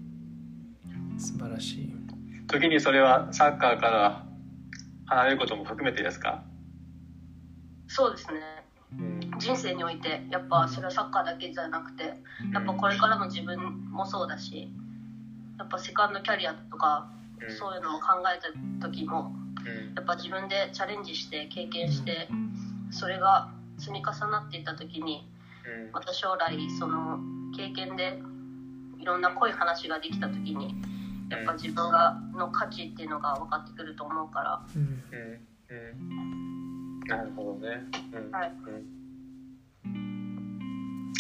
Speaker 1: 素晴らしい。
Speaker 2: 時にそれはサッカーから離れることも含めてですか、
Speaker 4: そうですね。
Speaker 2: うん。
Speaker 4: 人生においてやっぱそれはサッカーだけじゃなくてやっぱこれからの自分もそうだしやっぱセカンドキャリアとか
Speaker 2: うん。
Speaker 4: そういうのも考えた時も
Speaker 2: うん
Speaker 4: やっぱ自分でチャレンジして経験してそれが積み重なっていった時に
Speaker 2: うん。
Speaker 4: また将来その経験でいろんな濃い話ができた時にやっぱ自分がの価値っていうのが分かってくると思うから。
Speaker 1: うん。
Speaker 2: うん。うん。なるほどね、うん。
Speaker 4: はい。
Speaker 2: うん。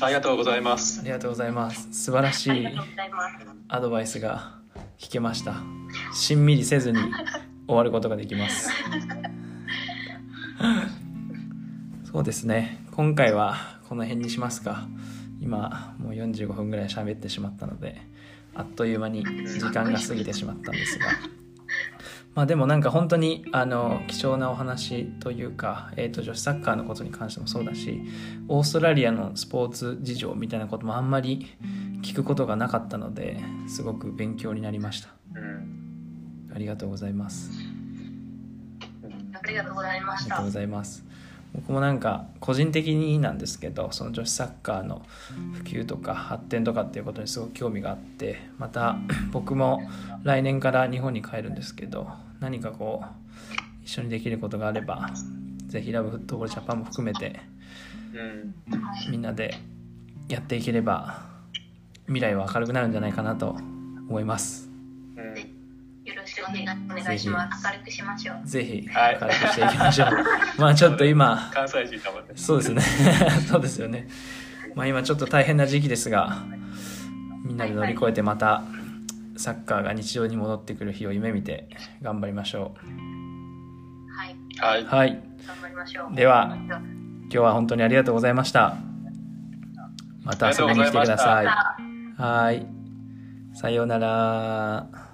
Speaker 2: ありがとうございます。
Speaker 1: ありがとうございます。素晴らしい
Speaker 4: ありがとうございます。
Speaker 1: アドバイスが聞けました。しんみりせずに終わることができます。そうですね。今回はこの辺にしますか。今もう45分ぐらい喋ってしまったのであっという間に時間が過ぎてしまったんですが。まあでもなんか本当にあの貴重なお話というか、えー、と女子サッカーのことに関してもそうだしオーストラリアのスポーツ事情みたいなこともあんまり聞くことがなかったのですごく勉強になりました。
Speaker 2: うん。
Speaker 1: ありがとうございます。
Speaker 2: うん
Speaker 4: ありがとうございました。
Speaker 1: ありがとうご。ざいます。僕もなんか個人的になんですけどその女子サッカーの普及とか発展とかっていうことにすごく興味があってまた [CLEARS THROAT] 僕も来年から日本に帰るんですけど何かこう一緒にできることがあればぜひラブフットボールジャパンも含めて
Speaker 2: うん。
Speaker 1: みんなでやっていければ未来は明るくなるんじゃないかなと思います
Speaker 3: お願いお願いします。明るくしましょう。
Speaker 1: ぜひ
Speaker 2: はい。
Speaker 1: 明るくしていきましょう、[LAUGHS] まあちょっと今
Speaker 2: 関西人かもね
Speaker 1: そうですね。[LAUGHS] そうですよね。まあ今ちょっと大変な時期ですがみんなで乗り越えてまたサッカーが日常に戻ってくる日を夢見て頑張りましょ
Speaker 3: はい。
Speaker 2: はい、
Speaker 1: うはい。
Speaker 4: 頑張りましょう。
Speaker 1: では今日は本当にありがとうございました。また遊びに来てください。はい。さようなら